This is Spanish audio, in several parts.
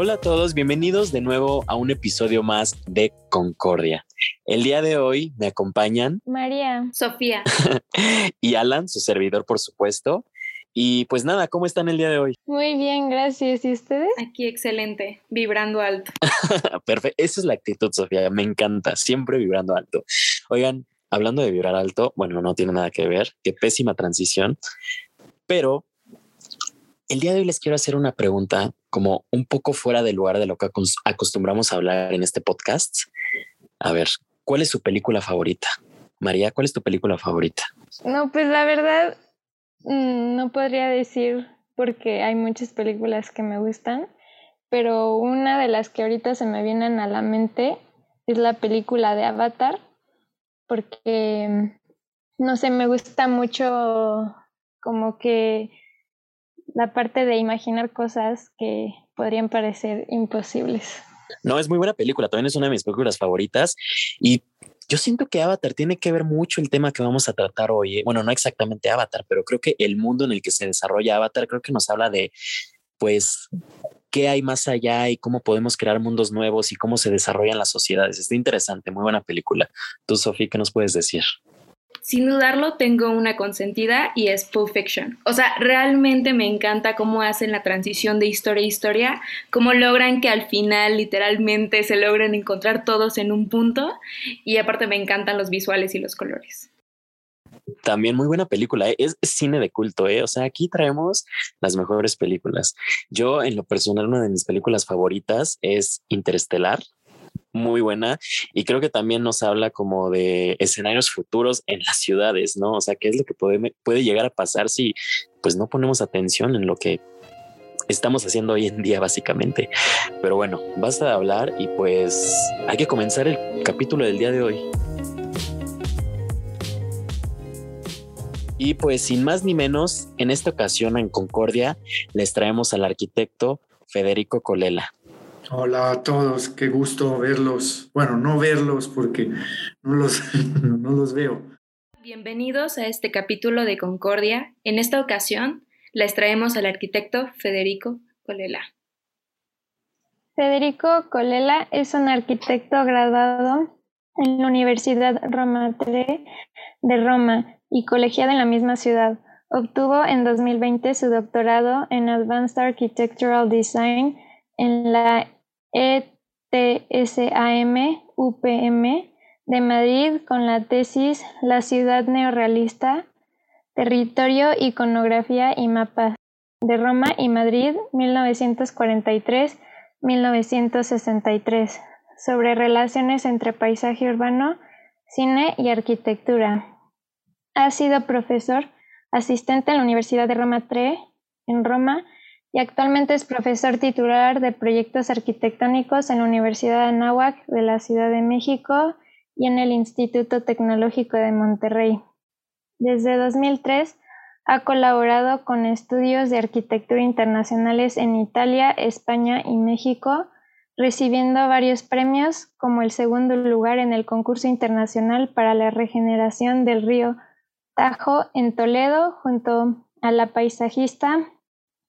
Hola a todos, bienvenidos de nuevo a un episodio más de Concordia. El día de hoy me acompañan María, Sofía y Alan, su servidor, por supuesto. Y pues nada, ¿cómo están el día de hoy? Muy bien, gracias. ¿Y ustedes? Aquí excelente, vibrando alto. Perfecto, esa es la actitud, Sofía, me encanta, siempre vibrando alto. Oigan, hablando de vibrar alto, bueno, no tiene nada que ver, qué pésima transición, pero el día de hoy les quiero hacer una pregunta como un poco fuera del lugar de lo que acostumbramos a hablar en este podcast. A ver, ¿cuál es su película favorita? María, ¿cuál es tu película favorita? No, pues la verdad mm, no podría decir porque hay muchas películas que me gustan, pero una de las que ahorita se me vienen a la mente es la película de Avatar, porque, no sé, me gusta mucho como que la parte de imaginar cosas que podrían parecer imposibles. No, es muy buena película, también es una de mis películas favoritas y yo siento que Avatar tiene que ver mucho el tema que vamos a tratar hoy. ¿eh? Bueno, no exactamente Avatar, pero creo que el mundo en el que se desarrolla Avatar creo que nos habla de, pues, qué hay más allá y cómo podemos crear mundos nuevos y cómo se desarrollan las sociedades. Está interesante, muy buena película. Tú, Sofía, ¿qué nos puedes decir? Sin dudarlo, tengo una consentida y es Pulp Fiction. O sea, realmente me encanta cómo hacen la transición de historia a historia, cómo logran que al final literalmente se logren encontrar todos en un punto y aparte me encantan los visuales y los colores. También muy buena película, ¿eh? es, cine de culto, ¿eh? o sea, aquí traemos las mejores películas. Yo en lo personal, una de mis películas favoritas es Interestelar, muy buena y creo que también nos habla como de escenarios futuros en las ciudades, ¿no? O sea, qué es lo que puede, puede llegar a pasar si pues no ponemos atención en lo que estamos haciendo hoy en día básicamente. Pero bueno, basta de hablar y pues hay que comenzar el capítulo del día de hoy. Y pues sin más ni menos, en esta ocasión en Concordia les traemos al arquitecto Federico Colela. Hola a todos, qué gusto verlos. Bueno, no verlos porque no los, no los veo. Bienvenidos a este capítulo de Concordia. En esta ocasión les traemos al arquitecto Federico Colela. Federico Colela es un arquitecto graduado en la Universidad Roma III de Roma y colegiado en la misma ciudad. Obtuvo en 2020 su doctorado en Advanced Architectural Design en la ETSAM UPM de Madrid con la tesis La ciudad neorrealista, territorio, iconografía y mapas de Roma y Madrid 1943-1963 sobre relaciones entre paisaje urbano, cine y arquitectura. Ha sido profesor asistente en la Universidad de Roma III en Roma y actualmente es profesor titular de proyectos arquitectónicos en la Universidad de Anáhuac de la Ciudad de México y en el Instituto Tecnológico de Monterrey. Desde 2003 ha colaborado con estudios de arquitectura internacionales en Italia, España y México, recibiendo varios premios como el segundo lugar en el concurso internacional para la regeneración del río Tajo en Toledo junto a la paisajista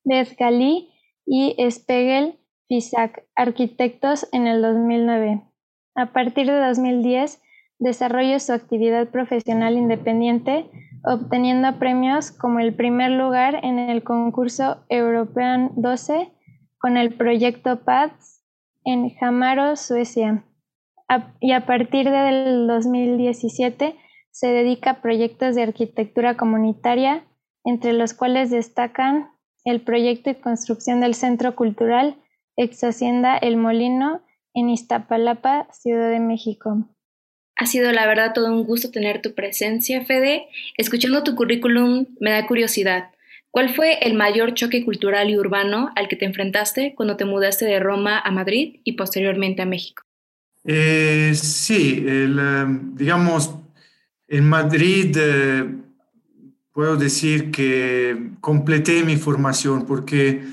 Beth Gali y Spegel Fisak, arquitectos en el 2009. A partir de 2010, desarrolló su actividad profesional independiente, obteniendo premios como el primer lugar en el concurso European 12 con el proyecto PADS en Hamaro, Suecia. y a partir del 2017 se dedica a proyectos de arquitectura comunitaria, entre los cuales destacan el proyecto y construcción del Centro Cultural Ex Hacienda El Molino en Iztapalapa, Ciudad de México. Ha sido la verdad todo un gusto tener tu presencia, Fede. Escuchando tu currículum me da curiosidad. ¿Cuál fue el mayor choque cultural y urbano al que te enfrentaste cuando te mudaste de Roma a Madrid y posteriormente a México? Eh, sí, eh, digamos, en Madrid eh, puedo decir que completé mi formación porque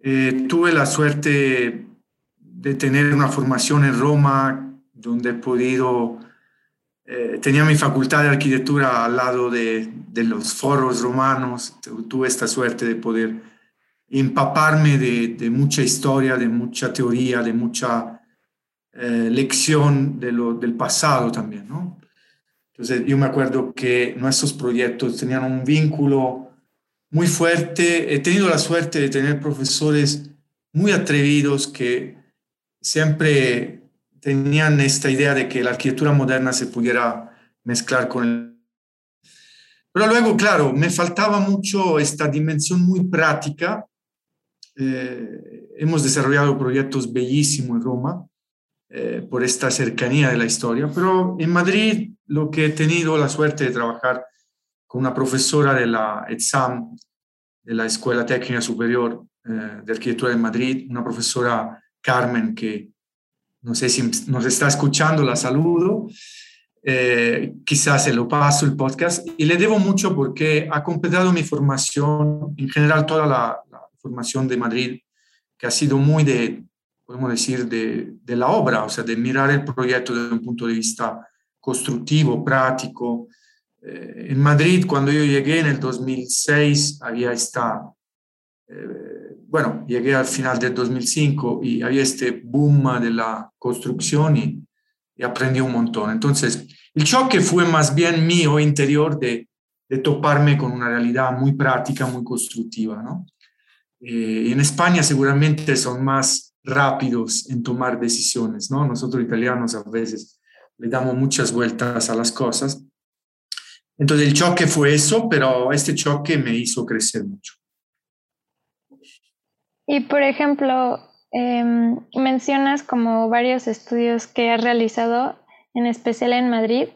eh, tuve la suerte de tener una formación en Roma donde he podido, eh, tenía mi facultad de arquitectura al lado de, de, los foros romanos, tuve esta suerte de poder empaparme de, mucha historia, de mucha teoría, de mucha eh, lección de lo, del pasado también, ¿no? Entonces yo me acuerdo que nuestros proyectos tenían un vínculo muy fuerte. He tenido la suerte de tener profesores muy atrevidos que siempre tenían esta idea de que la arquitectura moderna se pudiera mezclar con el... Pero luego, claro, me faltaba mucho esta dimensión muy práctica. Eh, hemos desarrollado proyectos bellísimos en Roma eh, por esta cercanía de la historia, pero en Madrid lo que he tenido la suerte de trabajar con una profesora de la ETSAM, de la Escuela Técnica Superior eh, de Arquitectura de Madrid, una profesora Carmen que no sé si nos está escuchando, la saludo. Eh, quizás se lo paso el podcast y le debo mucho porque ha completado mi formación, en general toda la, la formación de Madrid, que ha sido muy de, podemos decir, de, de, la obra, o sea, de mirar el proyecto desde un punto de vista constructivo, práctico. Eh, en Madrid, cuando yo llegué en el 2006, había esta, eh, bueno, llegué al final del 2005 y había este boom de la construcción y, y, aprendí un montón. Entonces, el choque fue más bien mío interior de, de toparme con una realidad muy práctica, muy constructiva, ¿no? Eh, en España seguramente son más rápidos en tomar decisiones, ¿no? Nosotros italianos a veces le damos muchas vueltas a las cosas. Entonces el choque fue eso, pero este choque me hizo crecer mucho. Y por ejemplo, em, mencionas como varios estudios que has realizado, en especial en Madrid.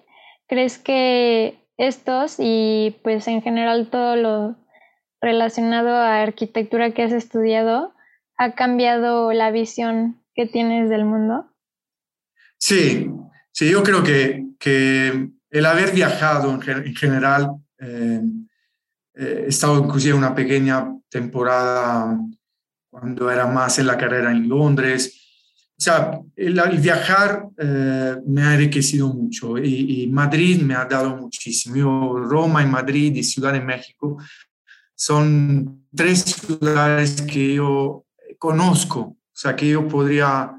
¿Crees que estos y pues en general todo lo relacionado a arquitectura que has estudiado ha cambiado la visión que tienes del mundo? Sí, sí, yo creo que, que el haber viajado en, general, eh, eh, he estado inclusive una pequeña temporada cuando era más en la carrera en Londres. O sea, el, viajar eh, me ha enriquecido mucho y, y, Madrid me ha dado muchísimo. Yo, Roma y Madrid y Ciudad de México son tres ciudades que yo conozco, o sea, que yo podría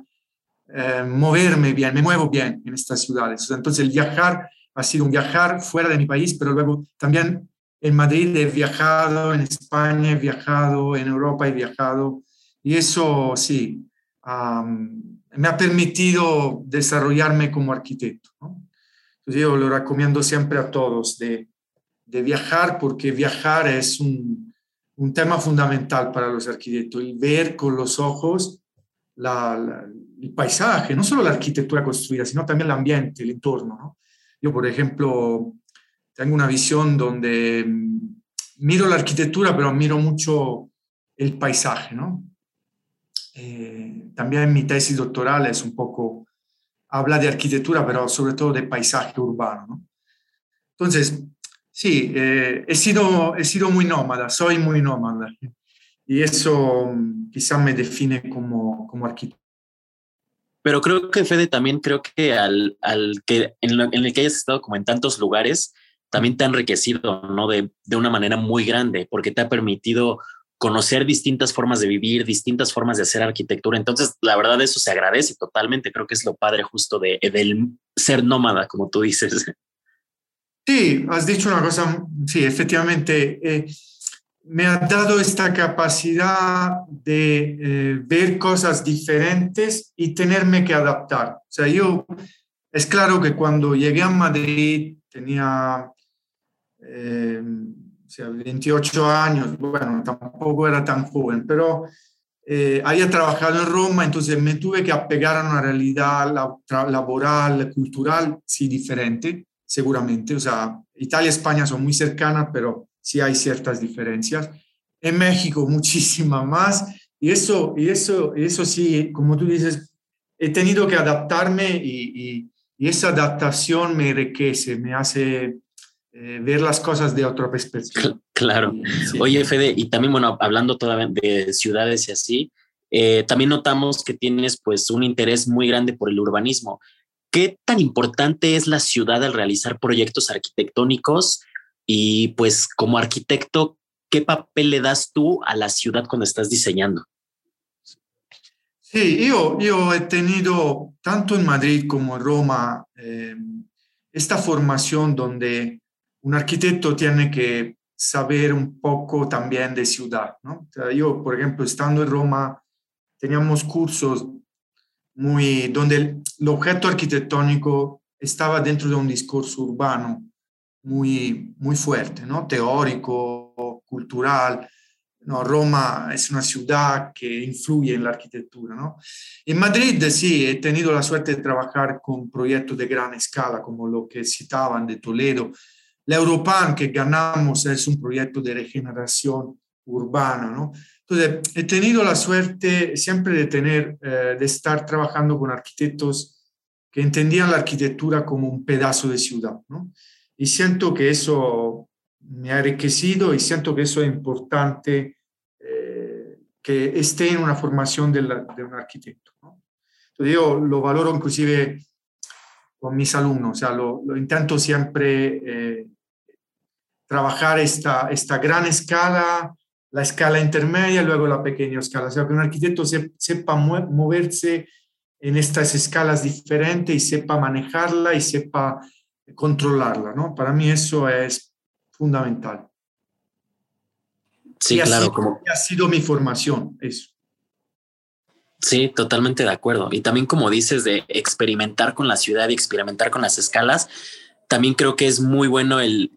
eh, moverme bien, me muevo bien en estas ciudades. entonces el viajar ha sido un viajar fuera de mi país, pero luego también en Madrid he viajado, en España he viajado, en Europa he viajado, y eso sí, me ha permitido desarrollarme como arquitecto. Yo lo recomiendo siempre a todos de, de viajar, porque viajar es un, un tema fundamental para los arquitectos, el ver con los ojos el paisaje, no solo la arquitectura construida, sino también el ambiente, el entorno. Yo, por ejemplo, tengo una visión donde mm, miro la arquitectura, pero miro mucho el paisaje. ¿no? Eh, también mi tesis doctoral es un poco, habla de arquitectura, pero sobre todo de paisaje urbano. ¿no? Entonces, Sí, eh, he, sido, he sido muy nómada, soy muy nómada. Y eso mm, quizás me define como, como arquitecto. Pero creo que Fede también creo que al, al que en, en, el que hayas estado como en tantos lugares, también te ha enriquecido, ¿no? De, de una manera muy grande, porque te ha permitido conocer distintas formas de vivir, distintas formas de hacer arquitectura. Entonces, la verdad, eso se agradece totalmente. Creo que es lo padre justo de, del ser nómada, como tú dices. Sí, has dicho una cosa, sí, efectivamente, eh, me ha dado esta capacidad de eh, ver cosas diferentes y tenerme que adaptar. O sea, yo, es claro que cuando llegué a Madrid tenía eh, o sea, 28 años, bueno, tampoco era tan joven, pero había trabajado en Roma, entonces me tuve que apegar a una realidad laboral, cultural, sí, diferente seguramente. O sea, Italia y España son muy cercanas, pero sí hay ciertas diferencias. En México, muchísima más. Y eso, y eso, eso sí, como tú dices, he tenido que adaptarme y, y, esa adaptación me enriquece, me hace eh, ver las cosas de otra perspectiva. Claro. Oye, Fede, y también, bueno, hablando todavía de ciudades y así, eh, también notamos que tienes pues un interés muy grande por el urbanismo. ¿Qué tan importante es la ciudad al realizar proyectos arquitectónicos? Y pues como arquitecto, ¿qué papel le das tú a la ciudad cuando estás diseñando? Sí, yo, yo he tenido tanto en Madrid como en Roma eh, esta formación donde un arquitecto tiene que saber un poco también de ciudad. ¿no? yo, por ejemplo, estando en Roma, teníamos cursos muy donde el, objeto arquitectónico estaba dentro de un discurso urbano muy, muy fuerte, ¿no? teórico, cultural. No, Roma es una ciudad que influye en la arquitectura. ¿no? En Madrid sí, he tenido la suerte de trabajar con proyectos de gran escala, como lo que citaban de Toledo. La Europan que ganamos es un proyecto de regeneración urbana. ¿no? Entonces, he tenido la suerte siempre de tener, eh, de estar trabajando con arquitectos que entendían la arquitectura como un pedazo de ciudad. ¿no? Y siento que eso me ha enriquecido y siento que eso es importante eh, que esté en una formación de, un arquitecto. ¿no? Entonces yo lo valoro inclusive con mis alumnos, o sea, lo, intento siempre eh, trabajar esta, esta gran escala, la escala intermedia y luego la pequeña escala. O sea, que un arquitecto sepa moverse en estas escalas diferentes y sepa manejarla y sepa controlarla, ¿no? Para mí eso es fundamental. Sí, claro. como... Ha sido mi formación, eso. Sí, totalmente de acuerdo. Y también como dices de experimentar con la ciudad y experimentar con las escalas, también creo que es muy bueno el,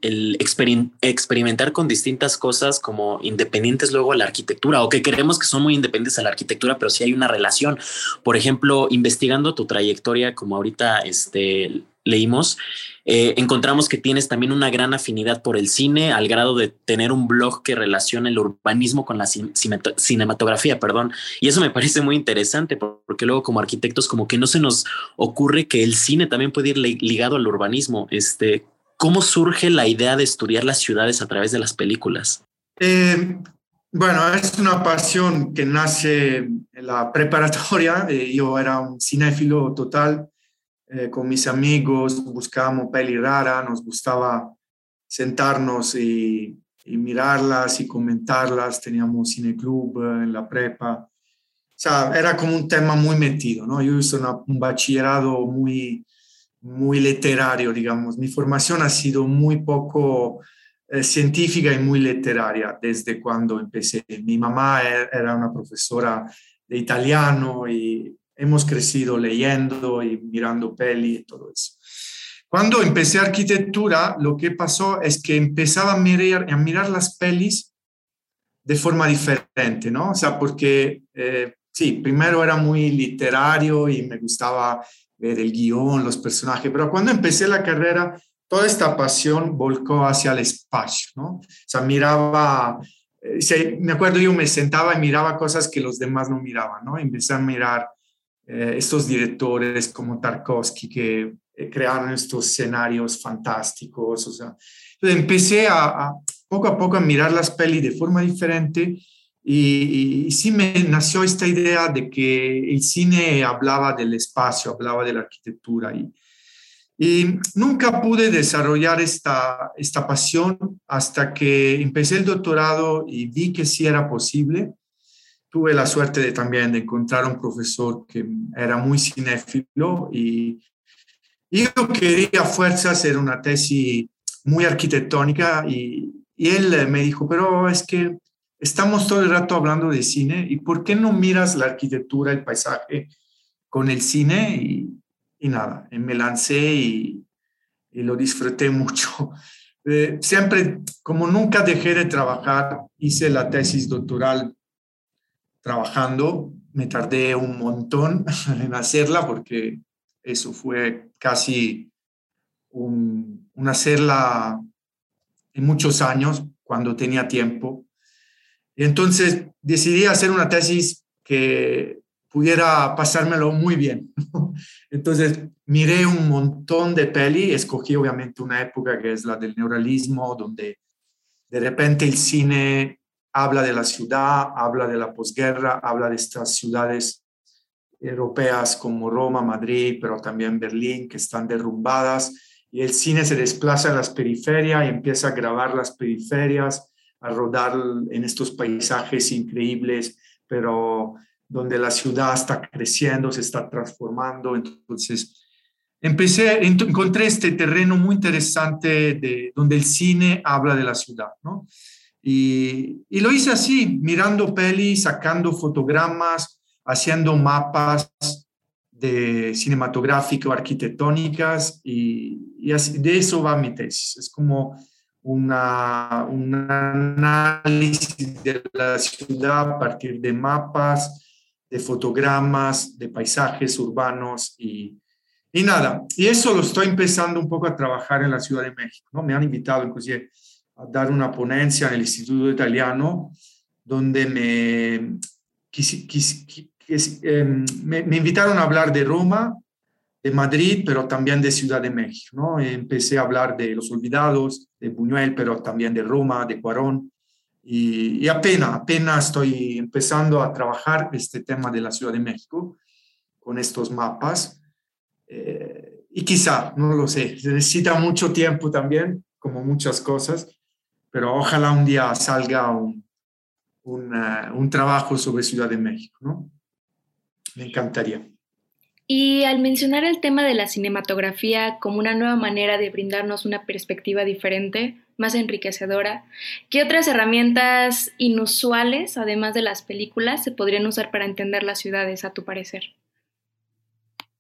experimentar con distintas cosas como independientes luego a la arquitectura o que creemos que son muy independientes a la arquitectura, pero sí hay una relación. Por ejemplo, investigando tu trayectoria, como ahorita este, leímos, eh, encontramos que tienes también una gran afinidad por el cine, al grado de tener un blog que relaciona el urbanismo con la cinematografía, perdón. Y eso me parece muy interesante porque luego como arquitectos como que no se nos ocurre que el cine también puede ir ligado al urbanismo. Este, ¿Cómo surge la idea de estudiar las ciudades a través de las películas? Eh, bueno, es una pasión que nace en la preparatoria. Eh, yo era un cinéfilo total eh, con mis amigos, buscábamos peli rara, nos gustaba sentarnos y, mirarlas y comentarlas, teníamos cineclub eh, en la prepa. O era como un tema muy metido, ¿no? Yo hice un bachillerado muy, muy literario, digamos. Mi formación ha sido muy poco eh, científica y muy literaria desde cuando empecé. Mi mamá e-, era una profesora de italiano y hemos crecido leyendo y mirando peli y todo eso. Cuando empecé arquitectura, lo que pasó es que empezaba a mirar, a mirar las pelis de forma diferente, ¿no? O sea, porque eh, sí, primero era muy literario y me gustaba ver el guion, los personajes, pero cuando empecé la carrera, toda esta pasión volcó hacia el espacio, ¿no? O sea, miraba, eh, me acuerdo yo me sentaba y miraba cosas que los demás no miraban, ¿no? Empecé a mirar eh, estos directores como Tarkovsky que eh, crearon estos escenarios fantásticos. O sea, empecé a, poco a poco a mirar las pelis de forma diferente y, sí me nació esta idea de que el cine hablaba del espacio, hablaba de la arquitectura y, y nunca pude desarrollar esta, esta pasión hasta que empecé el doctorado y vi que sí era posible tuve la suerte de también de encontrar un profesor que era muy cinéfilo y, yo quería a fuerza hacer una tesis muy arquitectónica y, y, él me dijo, pero es que estamos todo el rato hablando de cine y ¿por qué no miras la arquitectura, el paisaje con el cine? Y, y nada, me lancé y, y lo disfruté mucho. Eh, siempre, como nunca dejé de trabajar, hice la tesis doctoral trabajando. Me tardé un montón en hacerla porque eso fue casi un, hacerla en muchos años cuando tenía tiempo. Y entonces decidí hacer una tesis que pudiera pasármelo muy bien. Entonces miré un montón de peli, escogí obviamente una época que es la del neuralismo, donde de repente el cine habla de la ciudad, habla de la posguerra, habla de estas ciudades europeas como Roma, Madrid, pero también Berlín, que están derrumbadas, y el cine se desplaza en las periferias y empieza a grabar las periferias, a rodar en estos paisajes increíbles, pero donde la ciudad está creciendo, se está transformando. Entonces, empecé, encontré este terreno muy interesante de, donde el cine habla de la ciudad, ¿no? Y, y lo hice así, mirando pelis, sacando fotogramas, haciendo mapas de cinematográfico, arquitectónicas, y, y así, de eso va mi tesis. Es como una, un análisis de la ciudad a partir de mapas, de fotogramas, de paisajes urbanos y, y nada. Y eso lo estoy empezando un poco a trabajar en la Ciudad de México. ¿no? Me han invitado inclusive a dar una ponencia en el Instituto Italiano donde me, em, me, me invitaron a hablar de Roma, de Madrid, pero también de Ciudad de México. ¿no? Empecé a hablar de Los Olvidados, de Buñuel, pero también de Roma, de Cuarón. Y, apenas, apenas estoy empezando a trabajar este tema de la Ciudad de México con estos mapas. Eh, y quizá, no lo sé, se necesita mucho tiempo también, como muchas cosas, pero ojalá un día salga un, un, uh, un trabajo sobre Ciudad de México, ¿no? Me encantaría. Y al mencionar el tema de la cinematografía como una nueva manera de brindarnos una perspectiva diferente, más enriquecedora, ¿qué otras herramientas inusuales, además de las películas, se podrían usar para entender las ciudades, a tu parecer?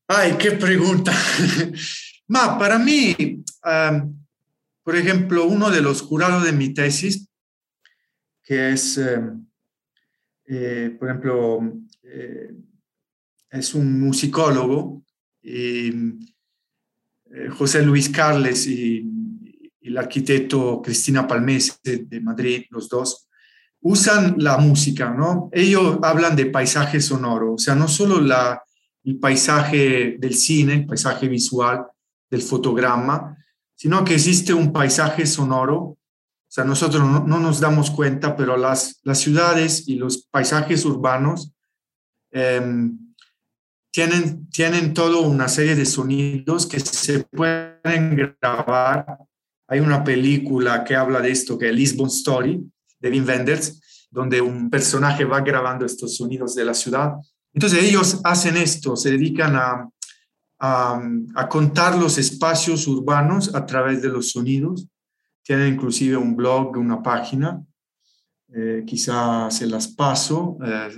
Ay, qué pregunta. Ma, para mí, um, por ejemplo, uno de los jurados de mi tesis, que es, um, eh, por ejemplo, eh, es un musicólogo, y, eh, José Luis Carles y, y, el arquitecto Cristina Palmese de Madrid, los dos, usan la música, ¿no? Ellos hablan de paisaje sonoro, o sea, no solo la, el paisaje del cine, el paisaje visual, del fotograma, sino que existe un paisaje sonoro. O sea, nosotros no, no nos damos cuenta, pero las, las ciudades y los paisajes urbanos eh, tienen, tienen toda una serie de sonidos que se pueden grabar. Hay una película que habla de esto, que es Lisbon Story, de Wim Wenders, donde un personaje va grabando estos sonidos de la ciudad. Entonces ellos hacen esto, se dedican a, a, contar los espacios urbanos a través de los sonidos. Tienen inclusive un blog, una página. Eh, quizás se las paso eh,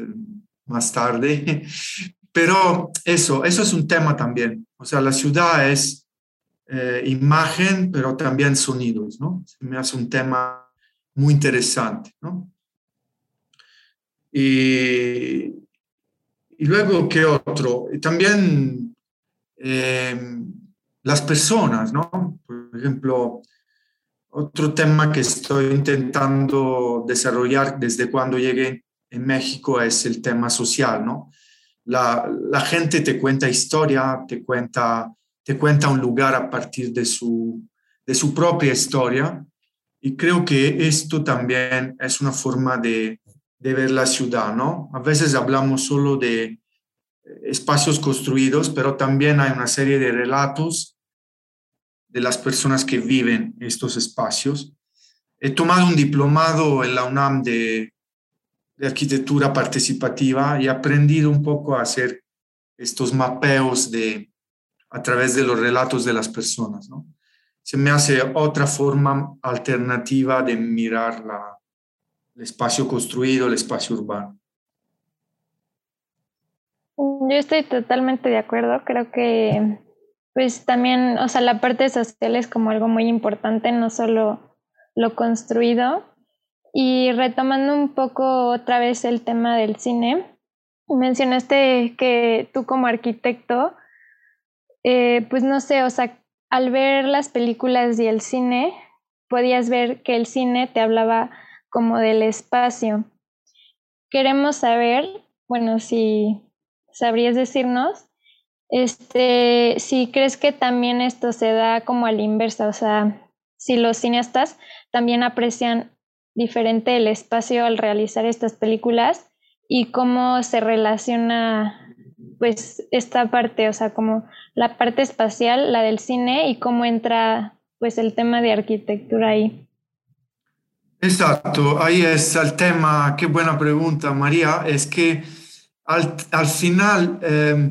más tarde, Pero eso, eso es un tema también. O sea, la ciudad es eh, imagen, pero también sonidos, ¿no? Se me hace un tema muy interesante, ¿no? Y, y luego, ¿qué otro? También eh, las personas, ¿no? Por ejemplo, otro tema que estoy intentando desarrollar desde cuando llegué en México es el tema social, ¿no? la, gente te cuenta historia, te cuenta, te cuenta un lugar a partir de su, de su propia historia. Y creo que esto también es una forma de, de ver la ciudad, ¿no? A veces hablamos solo de espacios construidos, pero también hay una serie de relatos de las personas que viven estos espacios. He tomado un diplomado en la UNAM de arquitectura participativa y he aprendido un poco a hacer estos mapeos de, a través de los relatos de las personas. Se me hace otra forma alternativa de mirar el espacio construido, el espacio urbano. Yo estoy totalmente de acuerdo. Creo que, pues también, o sea, la parte social es como algo muy importante, no solo lo construido, y retomando un poco otra vez el tema del cine, mencionaste que tú como arquitecto, eh, pues no sé, o sea, al ver las películas y el cine, podías ver que el cine te hablaba como del espacio. Queremos saber, bueno, si sabrías decirnos, este, si crees que también esto se da como a la inversa, o sea, si los cineastas también aprecian diferente el espacio al realizar estas películas y cómo se relaciona pues esta parte, o sea, como la parte espacial, la del cine y cómo entra pues el tema de arquitectura ahí. Exacto, ahí es el tema, qué buena pregunta María, es que al, al final eh,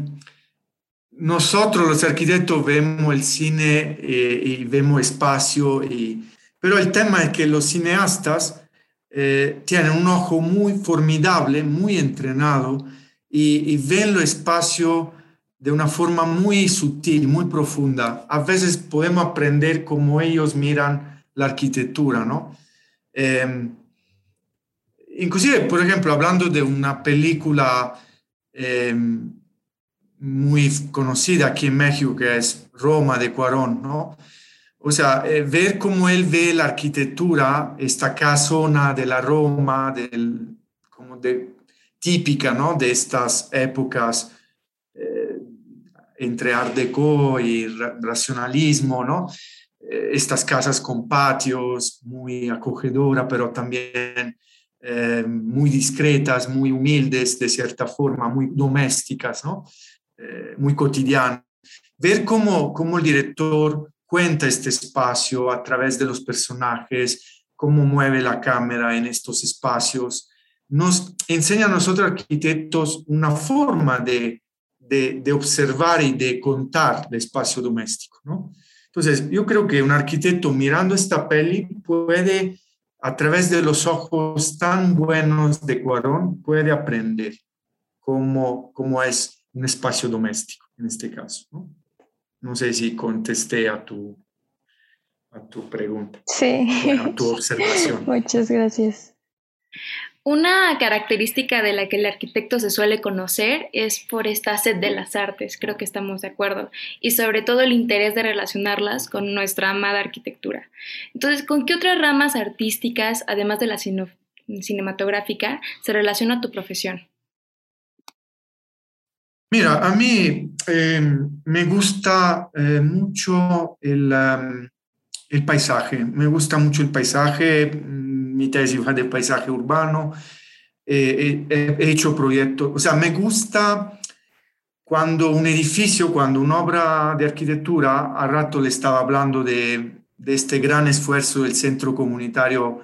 nosotros los arquitectos vemos el cine eh, y vemos espacio, y, pero el tema es que los cineastas eh, tienen un ojo muy formidable, muy entrenado y, y ven el espacio de una forma muy sutil, muy profunda. A veces podemos aprender cómo ellos miran la arquitectura, ¿no? Eh, inclusive, por ejemplo, hablando de una película eh, muy conocida aquí en México, que es Roma de Cuarón, ¿no? O sea, eh, ver cómo él ve la arquitectura, esta casona de la Roma, del, como de, típica, ¿no? De estas épocas entre Art Deco y racionalismo, ¿no? Eh, estas casas con patios, muy acogedora, pero también eh, muy discretas, muy humildes de cierta forma, muy domésticas, ¿no? Eh, muy cotidianas. Ver cómo, cómo el director cuenta este espacio a través de los personajes, cómo mueve la cámara en estos espacios, nos enseña a nosotros arquitectos una forma de de, observar y de contar el espacio doméstico, ¿no? Entonces, yo creo que un arquitecto mirando esta peli puede, a través de los ojos tan buenos de Cuarón, puede aprender cómo, cómo es un espacio doméstico, en este caso, ¿no? No sé si contesté a tu, a tu pregunta. Sí. A tu observación. Muchas gracias. Una característica de la que el arquitecto se suele conocer es por esta sed de las artes, creo que estamos de acuerdo, y sobre todo el interés de relacionarlas con nuestra amada arquitectura. Entonces, ¿con qué otras ramas artísticas, además de la cinematográfica, se relaciona tu profesión? Mira, a mí em, me gusta eh, mucho el, el paisaje, me gusta mucho el paisaje mi tesis de paisaje urbano, eh, he, hecho proyectos, o sea, me gusta cuando un edificio, cuando una obra de arquitectura, a rato le estaba hablando de, de este gran esfuerzo del centro comunitario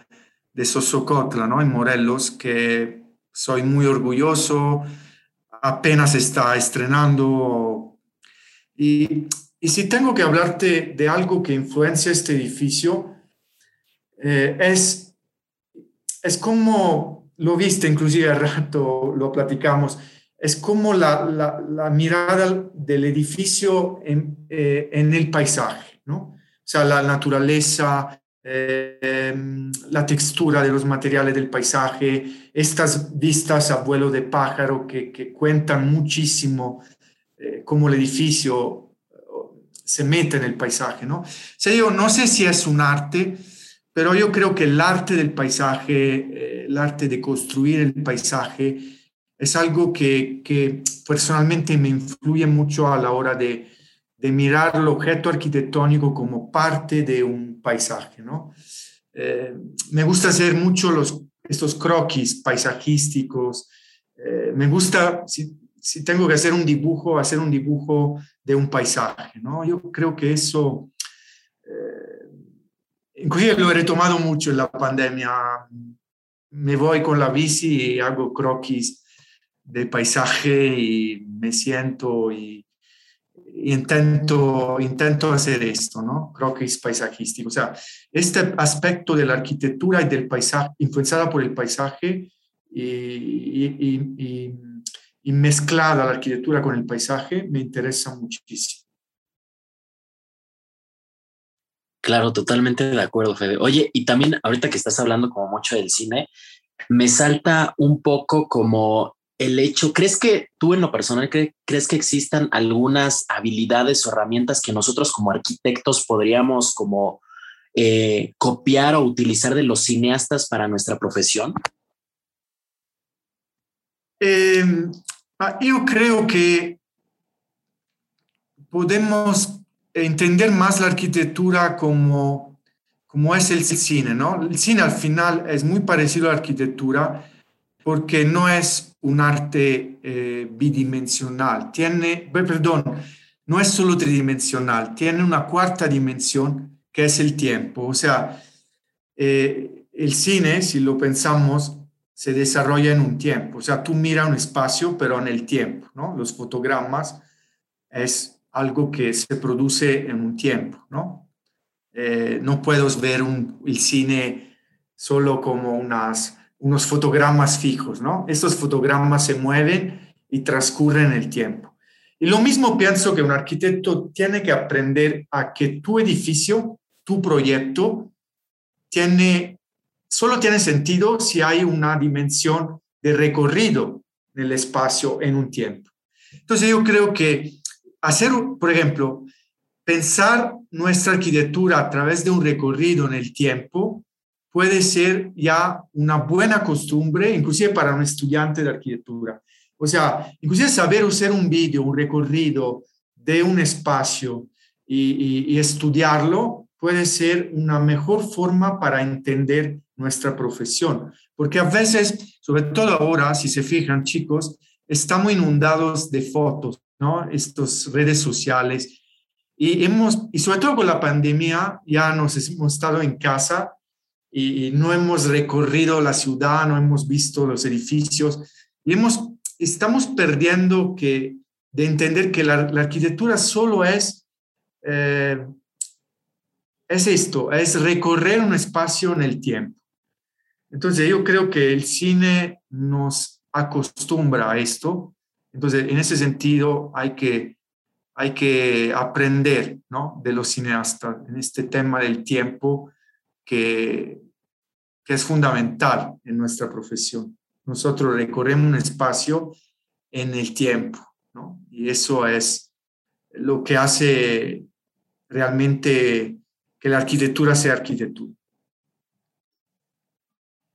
de Sosocotla, ¿no? En Morelos, que soy muy orgulloso, apenas está estrenando. Y, y si tengo que hablarte de algo que influencia este edificio, eh, es es como, lo viste inclusive al rato, lo platicamos, es como la, mirada del edificio eh, en, el paisaje, ¿no? O sea, la naturaleza, eh, la textura de los materiales del paisaje, estas vistas a vuelo de pájaro que, cuentan muchísimo eh, cómo el edificio se mete en el paisaje, ¿no? O yo no sé si es un arte, pero yo creo que el arte del paisaje, eh, el arte de construir el paisaje, es algo que, que personalmente me influye mucho a la hora de, de, mirar el objeto arquitectónico como parte de un paisaje, ¿no? Eh, me gusta hacer mucho los, estos croquis paisajísticos. Eh, me gusta, si, tengo que hacer un dibujo, hacer un dibujo de un paisaje, ¿no? Yo creo que eso inclusive lo he retomado mucho en la pandemia. Me voy con la bici y hago croquis de paisaje y me siento y, intento, intento hacer esto, ¿no? Croquis paisajísticos. O sea, este aspecto de la arquitectura y del paisaje, influenciada por el paisaje y, y mezclada la arquitectura con el paisaje, me interesa muchísimo. Claro, totalmente de acuerdo, Fede. Oye, y también ahorita que estás hablando como mucho del cine, me salta un poco como el hecho, ¿crees que tú en lo personal crees que existan algunas habilidades o herramientas que nosotros como arquitectos podríamos como eh, copiar o utilizar de los cineastas para nuestra profesión? Em, ah, yo creo que podemos entender más la arquitectura como, como es el cine, ¿no? El cine al final es muy parecido a la arquitectura porque no es un arte eh, bidimensional, tiene, perdón, no es solo tridimensional, tiene una cuarta dimensión que es el tiempo. O sea, eh, el cine, si lo pensamos, se desarrolla en un tiempo. O sea, tú miras un espacio, pero en el tiempo, ¿no? Los fotogramas es algo que se produce en un tiempo, ¿no? Eh, no puedes ver el cine solo como unas, unos fotogramas fijos, ¿no? Estos fotogramas se mueven y transcurren el tiempo. Y lo mismo pienso que un arquitecto tiene que aprender a que tu edificio, tu proyecto, tiene solo tiene sentido si hay una dimensión de recorrido del espacio en un tiempo. Entonces yo creo que hacer, por ejemplo, pensar nuestra arquitectura a través de un recorrido en el tiempo puede ser ya una buena costumbre, inclusive para un estudiante de arquitectura. O sea, inclusive saber usar un vídeo, un recorrido de un espacio y, y estudiarlo puede ser una mejor forma para entender nuestra profesión. Porque a veces, sobre todo ahora, si se fijan chicos, estamos inundados de fotos, ¿no? Estas redes sociales. Y, hemos, y sobre todo con la pandemia, ya nos hemos estado en casa y, no hemos recorrido la ciudad, no hemos visto los edificios y hemos, estamos perdiendo que, de entender que la, arquitectura solo es eh, es esto, es recorrer un espacio en el tiempo. Entonces yo creo que el cine nos acostumbra a esto. Entonces en ese sentido hay que, hay que aprender ¿no? de los cineastas en este tema del tiempo que, que es fundamental en nuestra profesión. Nosotros recorremos un espacio en el tiempo ¿no? y eso es lo que hace realmente que la arquitectura sea arquitectura.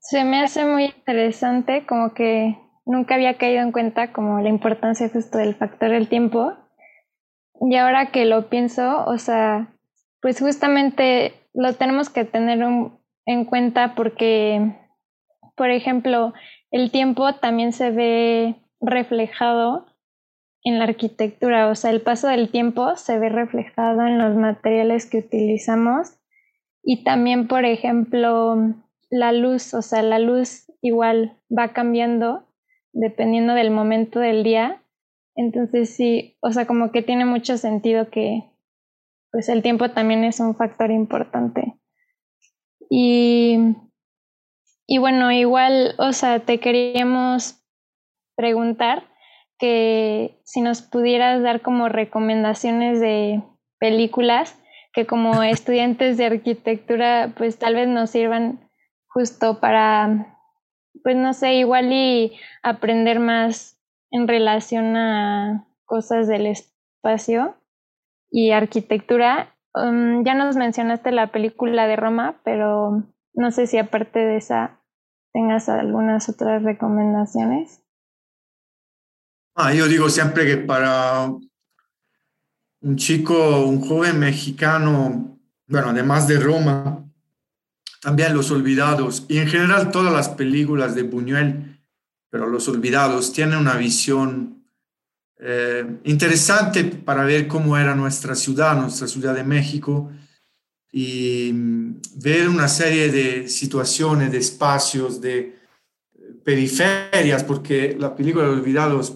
Se me hace muy interesante, como que nunca había caído en cuenta como la importancia justo del factor del tiempo. Y ahora que lo pienso, o sea, pues justamente lo tenemos que tener en cuenta porque, por ejemplo, el tiempo también se ve reflejado en la arquitectura, o sea, el paso del tiempo se ve reflejado en los materiales que utilizamos y también, por ejemplo, la luz, o sea, la luz igual va cambiando dependiendo del momento del día. Entonces sí, o sea, como que tiene mucho sentido que pues el tiempo también es un factor importante. Y, y bueno, igual, o sea, te queríamos preguntar que si nos pudieras dar como recomendaciones de películas que como estudiantes de arquitectura pues tal vez nos sirvan justo para pues no sé, igual y aprender más en relación a cosas del espacio y arquitectura. Um, ya nos mencionaste la película de Roma, pero no sé si aparte de esa tengas algunas otras recomendaciones. Ah, yo digo siempre que para un chico, un joven mexicano, bueno, además de Roma, también Los Olvidados y en general todas las películas de Buñuel, pero Los Olvidados tienen una visión eh, interesante para ver cómo era nuestra ciudad, nuestra ciudad de México y mm, ver una serie de situaciones, de espacios, de periferias, porque la película de Olvidados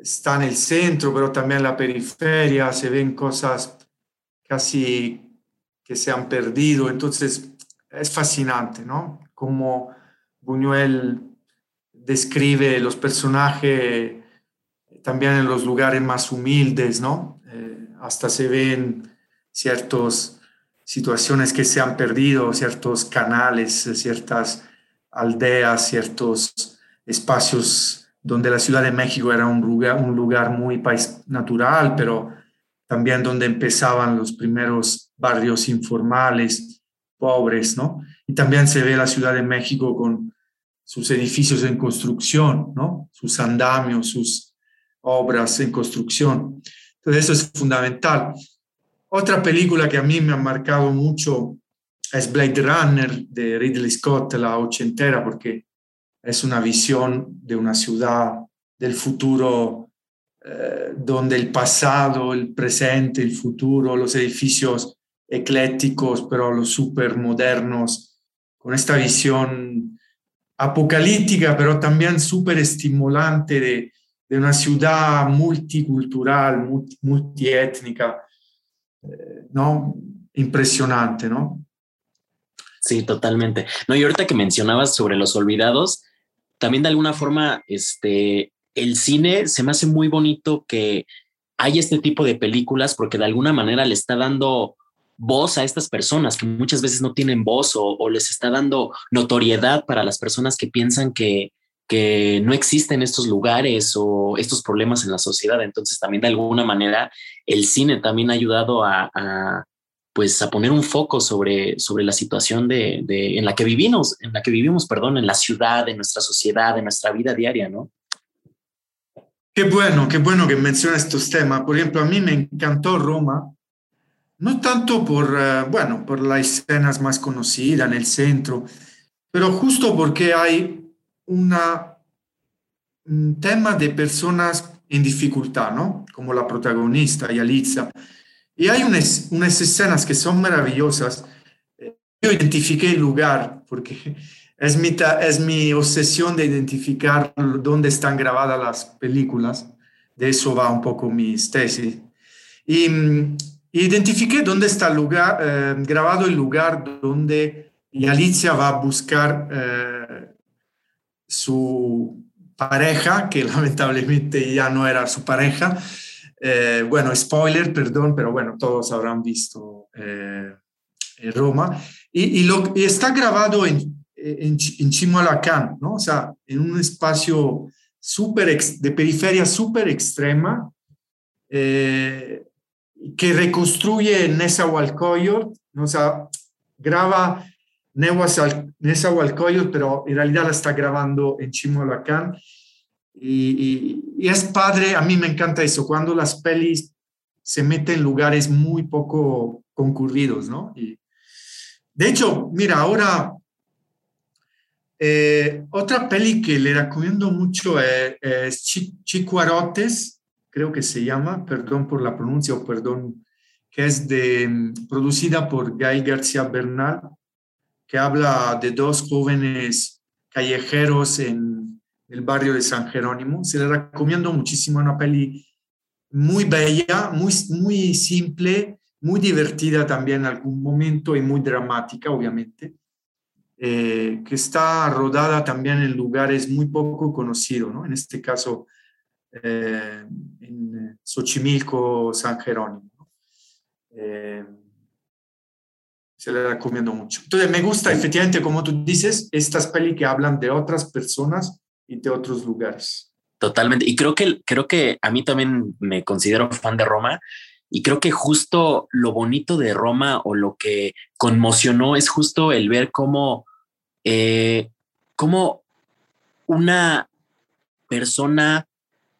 está en el centro, pero también la periferia, se ven cosas casi que se han perdido. Entonces, es fascinante, ¿no? Como Buñuel describe los personajes también en los lugares más humildes, ¿no? Eh, hasta se ven ciertas situaciones que se han perdido, ciertos canales, ciertas aldeas, ciertos espacios donde la Ciudad de México era un lugar, un lugar muy país natural, pero también donde empezaban los primeros barrios informales, pobres, ¿no? Y también se ve la Ciudad de México con sus edificios en construcción, ¿no? Sus andamios, sus obras en construcción. Entonces eso es fundamental. Otra película que a mí me ha marcado mucho es Blade Runner de Ridley Scott, la ochentera, porque es una visión de una ciudad del futuro eh, donde el pasado, el presente, el futuro, los edificios eclécticos, pero los súper modernos, con esta visión apocalíptica, pero también súper estimulante de, una ciudad multicultural, multiétnica, eh, ¿no? Impresionante, ¿no? Sí, totalmente. No, y ahorita que mencionabas sobre los olvidados, también de alguna forma, este, el cine se me hace muy bonito que hay este tipo de películas porque de alguna manera le está dando voz a estas personas que muchas veces no tienen voz o, les está dando notoriedad para las personas que piensan que, que no existen estos lugares o estos problemas en la sociedad. Entonces también de alguna manera el cine también ha ayudado a, pues a poner un foco sobre, sobre la situación de, de, en la que vivimos, en la que vivimos, perdón, en la ciudad, en nuestra sociedad, en nuestra vida diaria, ¿no? Qué bueno, qué bueno que mencionas estos temas. Por ejemplo, a mí me encantó Roma no tanto por, eh, bueno, por las escenas más conocidas en el centro, pero justo porque hay una, un tema de personas en dificultad, ¿no? Como la protagonista, Yalitza. Y hay unas, unas escenas que son maravillosas. Yo identifiqué el lugar porque es mi, es mi obsesión de identificar dónde están grabadas las películas. De eso va un poco mi tesis. Y mm, Identifiqué dónde está lugar, eh, grabado el lugar donde Alicia va a buscar eh, su pareja, que lamentablemente ya no era su pareja. Eh, bueno, spoiler, perdón, pero bueno, todos habrán visto Roma. Y, lo, y, está grabado en, en, en Chimalacán, ¿no? O sea, en un espacio super de periferia súper extrema. Eh, que reconstruye Nezahualcóyotl, o sea, graba Nezahualcóyotl, pero en realidad la está grabando en Chimalacán. Y, es padre, a mí me encanta eso, cuando las pelis se meten en lugares muy poco concurridos, ¿no? Y, de hecho, mira, ahora eh, otra peli que le recomiendo mucho es, es Chicuarotes, creo que se llama, perdón por la pronuncia o perdón, que es de, producida por Gael García Bernal, que habla de dos jóvenes callejeros en el barrio de San Jerónimo. Se le recomiendo muchísimo, una peli muy bella, muy, muy simple, muy divertida también en algún momento y muy dramática, obviamente, eh, que está rodada también en lugares muy poco conocidos, ¿no? En este caso, eh, en Xochimilco, San Jerónimo. Eh, se le recomiendo mucho. Entonces, me gusta efectivamente, como tú dices, estas pelis que hablan de otras personas y de otros lugares. Totalmente. Y creo que, creo que a mí también me considero fan de Roma. Y creo que justo lo bonito de Roma o lo que conmocionó es justo el ver cómo, eh, cómo una persona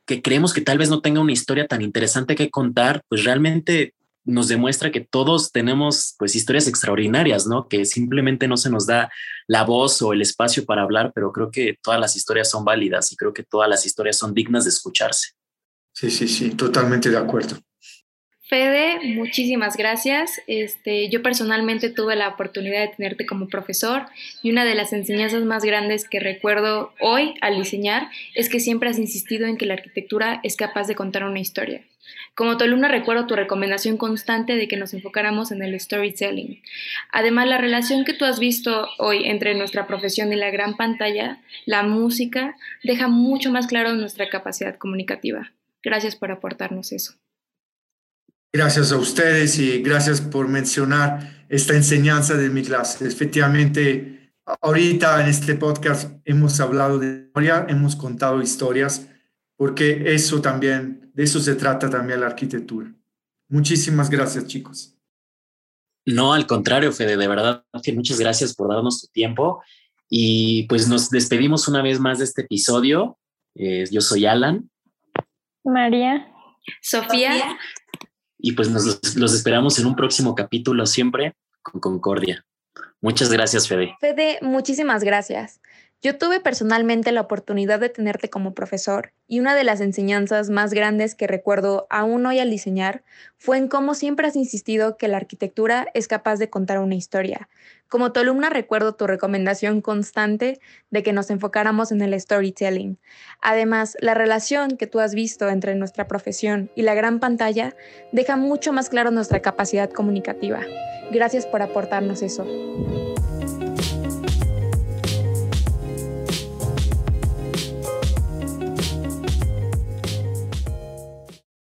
que creemos que tal vez no tenga una historia tan interesante que contar, pues realmente nos demuestra que todos tenemos pues historias extraordinarias, ¿no? Que simplemente no se nos da la voz o el espacio para hablar, pero creo que todas las historias son válidas y creo que todas las historias son dignas de escucharse. Sí, sí, sí, totalmente de acuerdo. Fede, muchísimas gracias. Este, yo personalmente tuve la oportunidad de tenerte como profesor y una de las enseñanzas más grandes que recuerdo hoy al diseñar es que siempre has insistido en que la arquitectura es capaz de contar una historia. Como tu alumna recuerdo tu recomendación constante de que nos enfocáramos en el storytelling. Además, la relación que tú has visto hoy entre nuestra profesión y la gran pantalla, la música, deja mucho más claro nuestra capacidad comunicativa. Gracias por aportarnos eso. Gracias a ustedes y gracias por mencionar esta enseñanza de mi clase. Efectivamente, ahorita en este podcast hemos hablado de historia, hemos contado historias, porque eso también, de eso se trata también la arquitectura. Muchísimas gracias, chicos. No, al contrario, Fede, de verdad que muchas gracias por darnos tu tiempo y pues nos despedimos una vez más de este episodio. Eh, yo soy Alan. María. Sofía y pues nos los esperamos en un próximo capítulo siempre con Concordia. Muchas gracias, Fede. Fede, muchísimas gracias. Yo tuve personalmente la oportunidad de tenerte como profesor y una de las enseñanzas más grandes que recuerdo aún hoy al diseñar fue en cómo siempre has insistido que la arquitectura es capaz de contar una historia. Como tu alumna recuerdo tu recomendación constante de que nos enfocáramos en el storytelling. Además, la relación que tú has visto entre nuestra profesión y la gran pantalla deja mucho más claro nuestra capacidad comunicativa. Gracias por aportarnos eso.